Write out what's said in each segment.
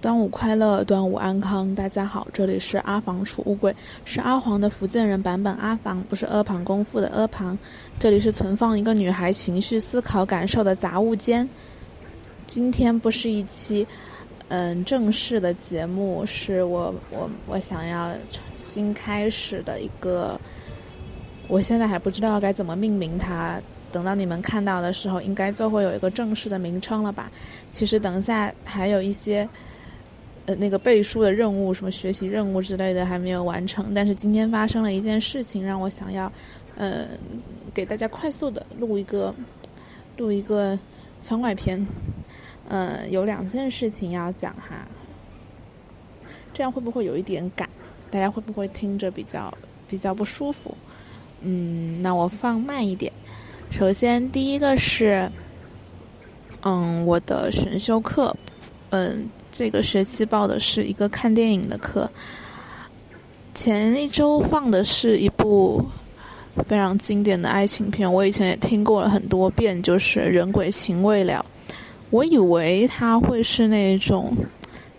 端午快乐，端午安康，大家好，这里是阿房储物柜，是阿黄的福建人版本阿房，不是阿房功夫的阿房。这里是存放一个女孩情绪、思考、感受的杂物间。今天不是一期嗯正式的节目，是我我我想要新开始的一个，我现在还不知道该怎么命名它。等到你们看到的时候，应该就会有一个正式的名称了吧？其实等一下还有一些。呃，那个背书的任务，什么学习任务之类的还没有完成，但是今天发生了一件事情，让我想要，呃，给大家快速的录一个，录一个番外篇，呃，有两件事情要讲哈，这样会不会有一点赶？大家会不会听着比较比较不舒服？嗯，那我放慢一点。首先，第一个是，嗯，我的选修课，嗯。这个学期报的是一个看电影的课。前一周放的是一部非常经典的爱情片，我以前也听过了很多遍，就是《人鬼情未了》。我以为它会是那种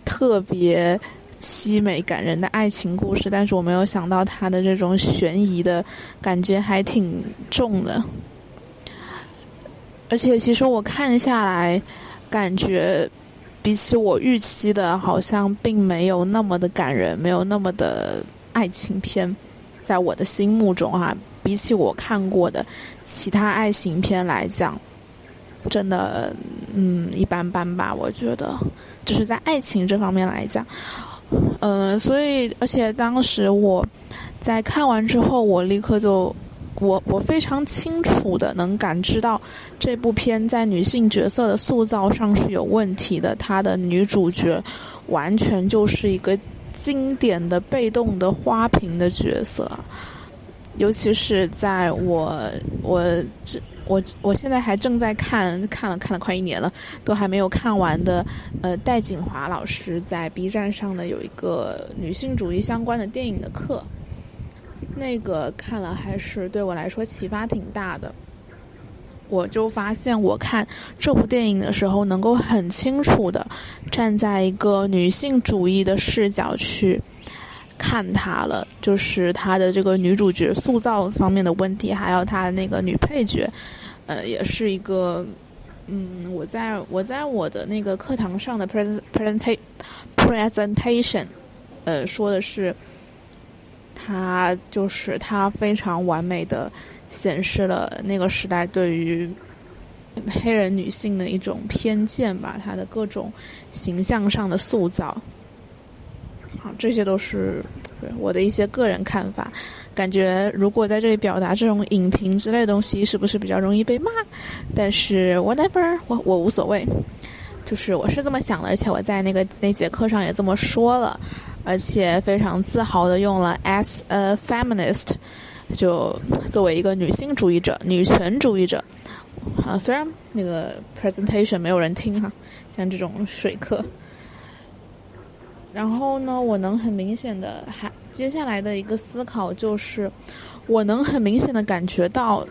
特别凄美感人的爱情故事，但是我没有想到它的这种悬疑的感觉还挺重的。而且，其实我看下来，感觉。比起我预期的，好像并没有那么的感人，没有那么的爱情片，在我的心目中哈，比起我看过的其他爱情片来讲，真的嗯一般般吧。我觉得，就是在爱情这方面来讲，嗯，所以而且当时我在看完之后，我立刻就。我我非常清楚的能感知到，这部片在女性角色的塑造上是有问题的。她的女主角完全就是一个经典的被动的花瓶的角色，尤其是在我我这我我现在还正在看，看了看了快一年了，都还没有看完的。呃，戴锦华老师在 B 站上的有一个女性主义相关的电影的课。那个看了还是对我来说启发挺大的，我就发现我看这部电影的时候，能够很清楚的站在一个女性主义的视角去看它了，就是她的这个女主角塑造方面的问题，还有她的那个女配角，呃，也是一个，嗯，我在我在我的那个课堂上的 present presentation，呃，说的是。它就是它非常完美的显示了那个时代对于黑人女性的一种偏见吧，它的各种形象上的塑造。好，这些都是我的一些个人看法。感觉如果在这里表达这种影评之类的东西，是不是比较容易被骂？但是 whatever，我我无所谓。就是我是这么想的，而且我在那个那节课上也这么说了。而且非常自豪的用了 as a feminist，就作为一个女性主义者、女权主义者，啊，虽然那个 presentation 没有人听哈，像这种水课。然后呢，我能很明显的，还接下来的一个思考就是，我能很明显的感觉到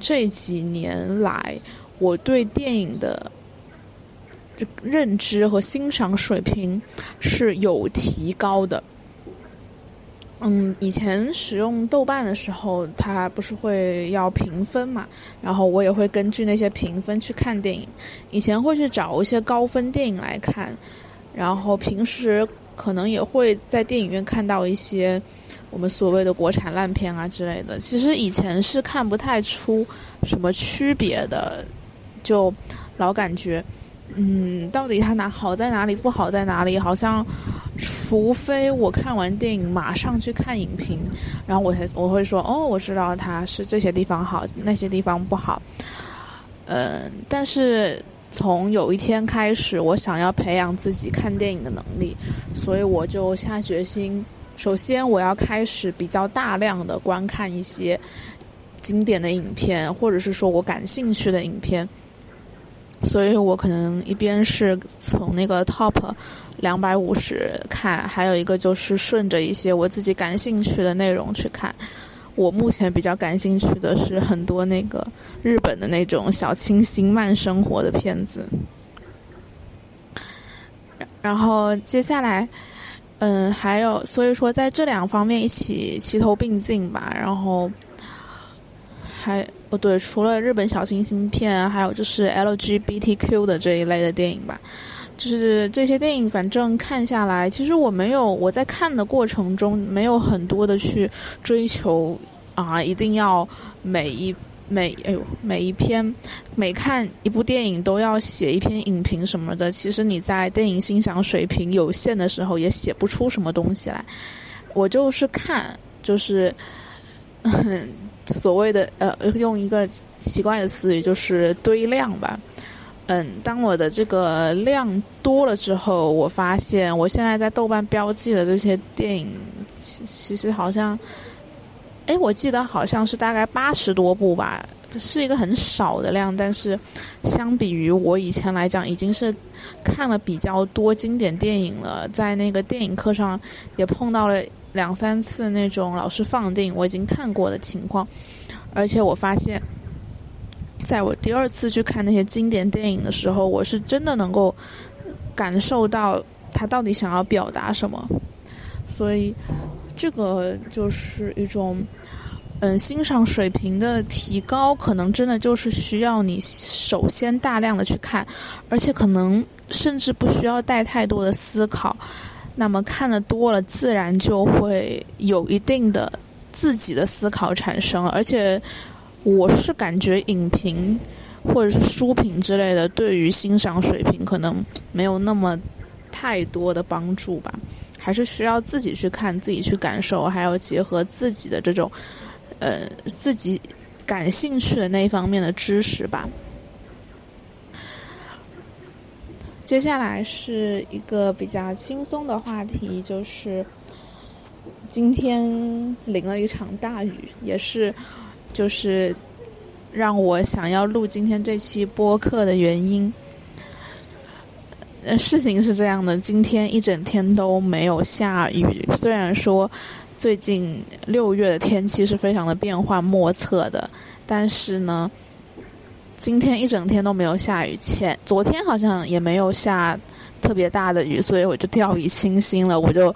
这几年来我对电影的。认知和欣赏水平是有提高的。嗯，以前使用豆瓣的时候，它不是会要评分嘛？然后我也会根据那些评分去看电影。以前会去找一些高分电影来看，然后平时可能也会在电影院看到一些我们所谓的国产烂片啊之类的。其实以前是看不太出什么区别的，就老感觉。嗯，到底它哪好在哪里，不好在哪里？好像，除非我看完电影马上去看影评，然后我才我会说哦，我知道它是这些地方好，那些地方不好。嗯，但是从有一天开始，我想要培养自己看电影的能力，所以我就下决心，首先我要开始比较大量的观看一些经典的影片，或者是说我感兴趣的影片。所以我可能一边是从那个 top 两百五十看，还有一个就是顺着一些我自己感兴趣的内容去看。我目前比较感兴趣的是很多那个日本的那种小清新慢生活的片子。然后接下来，嗯，还有，所以说在这两方面一起齐头并进吧。然后还哦对，除了日本小清新片，还有就是 LGBTQ 的这一类的电影吧。就是这些电影，反正看下来，其实我没有我在看的过程中没有很多的去追求啊，一定要每一。每哎呦，每一篇每看一部电影都要写一篇影评什么的。其实你在电影欣赏水平有限的时候，也写不出什么东西来。我就是看，就是 所谓的呃，用一个奇怪的词语，就是堆量吧。嗯，当我的这个量多了之后，我发现我现在在豆瓣标记的这些电影，其其实好像。哎，我记得好像是大概八十多部吧，是一个很少的量，但是相比于我以前来讲，已经是看了比较多经典电影了。在那个电影课上也碰到了两三次那种老师放电影我已经看过的情况，而且我发现，在我第二次去看那些经典电影的时候，我是真的能够感受到他到底想要表达什么，所以。这个就是一种，嗯，欣赏水平的提高，可能真的就是需要你首先大量的去看，而且可能甚至不需要带太多的思考，那么看的多了，自然就会有一定的自己的思考产生，而且我是感觉影评或者是书评之类的，对于欣赏水平可能没有那么太多的帮助吧。还是需要自己去看，自己去感受，还要结合自己的这种，呃，自己感兴趣的那一方面的知识吧。接下来是一个比较轻松的话题，就是今天淋了一场大雨，也是就是让我想要录今天这期播客的原因。呃，事情是这样的，今天一整天都没有下雨。虽然说最近六月的天气是非常的变幻莫测的，但是呢，今天一整天都没有下雨。前昨天好像也没有下特别大的雨，所以我就掉以轻心了。我就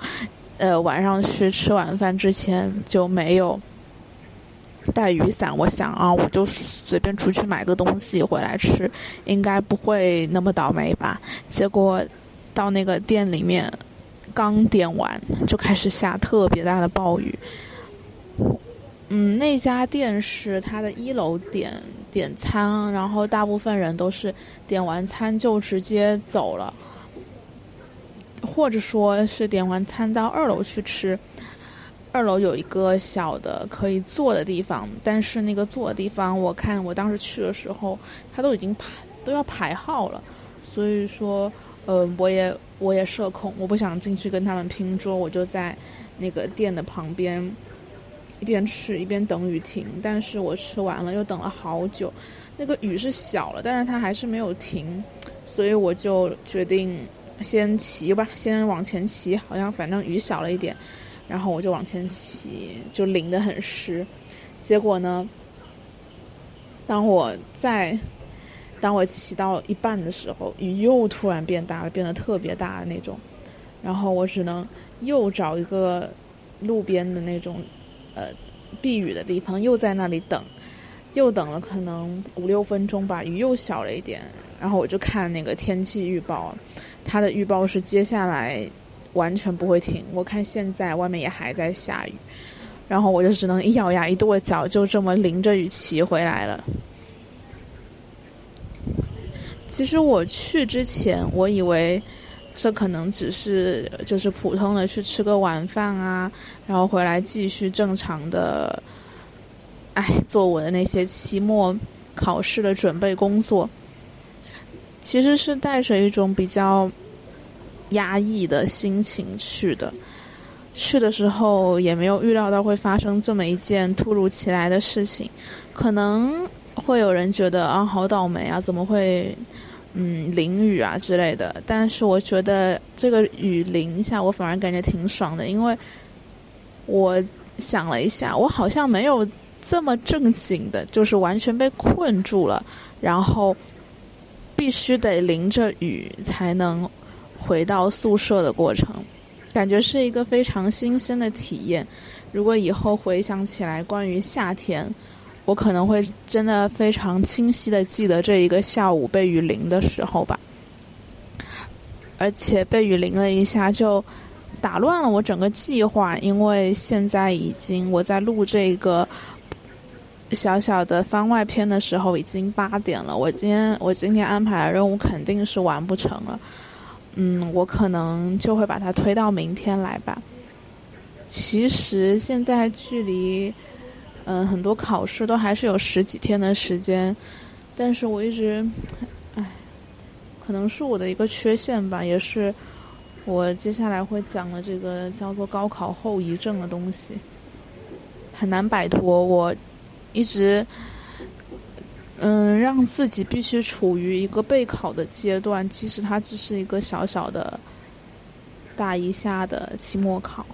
呃晚上去吃晚饭之前就没有。带雨伞，我想啊，我就随便出去买个东西回来吃，应该不会那么倒霉吧？结果到那个店里面，刚点完就开始下特别大的暴雨。嗯，那家店是他的一楼点点餐，然后大部分人都是点完餐就直接走了，或者说是点完餐到二楼去吃。二楼有一个小的可以坐的地方，但是那个坐的地方，我看我当时去的时候，他都已经排都要排号了，所以说，呃，我也我也社恐，我不想进去跟他们拼桌，我就在那个店的旁边一边吃一边等雨停。但是我吃完了又等了好久，那个雨是小了，但是它还是没有停，所以我就决定先骑吧，先往前骑，好像反正雨小了一点。然后我就往前骑，就淋得很湿。结果呢，当我在当我骑到一半的时候，雨又突然变大了，变得特别大的那种。然后我只能又找一个路边的那种呃避雨的地方，又在那里等，又等了可能五六分钟吧，雨又小了一点。然后我就看那个天气预报，它的预报是接下来。完全不会停。我看现在外面也还在下雨，然后我就只能一咬牙一跺脚，就这么淋着雨骑回来了。其实我去之前，我以为这可能只是就是普通的去吃个晚饭啊，然后回来继续正常的，哎，做我的那些期末考试的准备工作。其实是带着一种比较。压抑的心情去的，去的时候也没有预料到会发生这么一件突如其来的事情，可能会有人觉得啊好倒霉啊，怎么会嗯淋雨啊之类的。但是我觉得这个雨淋一下，我反而感觉挺爽的，因为我想了一下，我好像没有这么正经的，就是完全被困住了，然后必须得淋着雨才能。回到宿舍的过程，感觉是一个非常新鲜的体验。如果以后回想起来，关于夏天，我可能会真的非常清晰的记得这一个下午被雨淋的时候吧。而且被雨淋了一下，就打乱了我整个计划，因为现在已经我在录这个小小的番外篇的时候已经八点了，我今天我今天安排的任务肯定是完不成了，嗯，我可能就会把它推到明天来吧。其实现在距离嗯很多考试都还是有十几天的时间，但是我一直。唉可能是我的一个缺陷吧，也是我接下来会讲的这个叫做高考后遗症的东西，很难摆脱。我一直嗯让自己必须处于一个备考的阶段，其实它只是一个小小的大一下的期末考，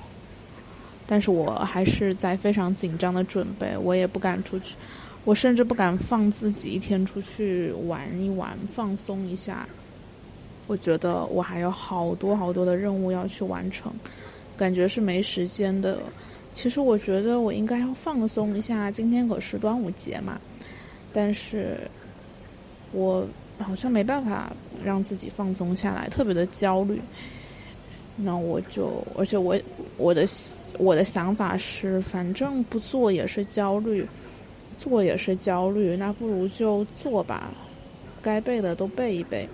但是我还是在非常紧张的准备，我也不敢出去，我甚至不敢放自己一天出去玩一玩，放松一下。我觉得我还有好多好多的任务要去完成，感觉是没时间的。其实我觉得我应该要放松一下，今天可是端午节嘛。但是，我好像没办法让自己放松下来，特别的焦虑。那我就，而且我我的我的想法是，反正不做也是焦虑，做也是焦虑，那不如就做吧，该背的都背一背。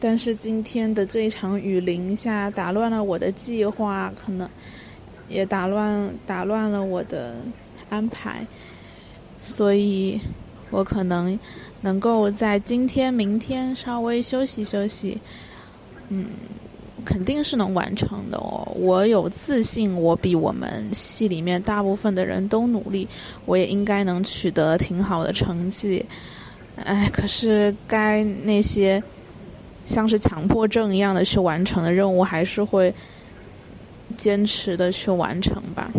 但是今天的这一场雨淋下，打乱了我的计划，可能也打乱打乱了我的安排，所以我可能能够在今天、明天稍微休息休息，嗯，肯定是能完成的哦。我有自信，我比我们系里面大部分的人都努力，我也应该能取得挺好的成绩。哎，可是该那些。像是强迫症一样的去完成的任务，还是会坚持的去完成吧。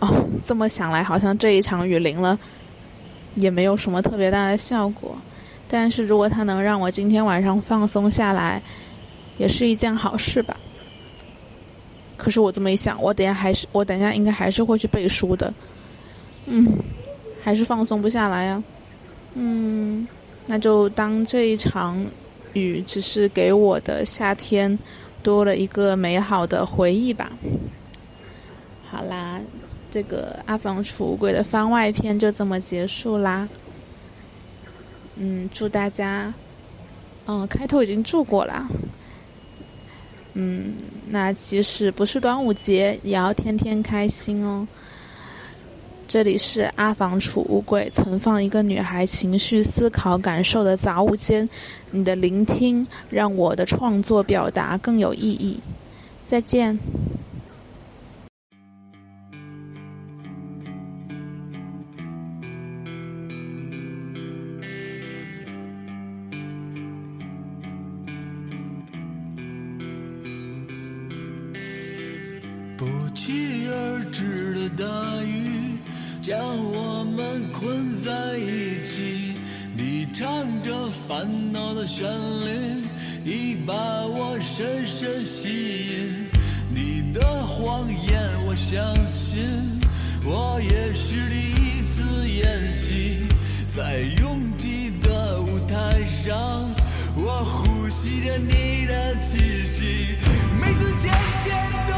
哦，这么想来，好像这一场雨淋了，也没有什么特别大的效果。但是如果它能让我今天晚上放松下来，也是一件好事吧。可是我这么一想，我等下还是我等下应该还是会去背书的。嗯，还是放松不下来呀。嗯。那就当这一场雨只是给我的夏天多了一个美好的回忆吧。好啦，这个阿房储物柜的番外篇就这么结束啦。嗯，祝大家，嗯，开头已经祝过了。嗯，那即使不是端午节，也要天天开心哦。这里是阿房储物柜，存放一个女孩情绪、思考、感受的杂物间。你的聆听让我的创作表达更有意义。再见。期而至的大雨。将我们困在一起，你唱着烦恼的旋律，已把我深深吸引。你的谎言我相信，我也是第一次演戏，在拥挤的舞台上，我呼吸着你的气息，每次渐渐的。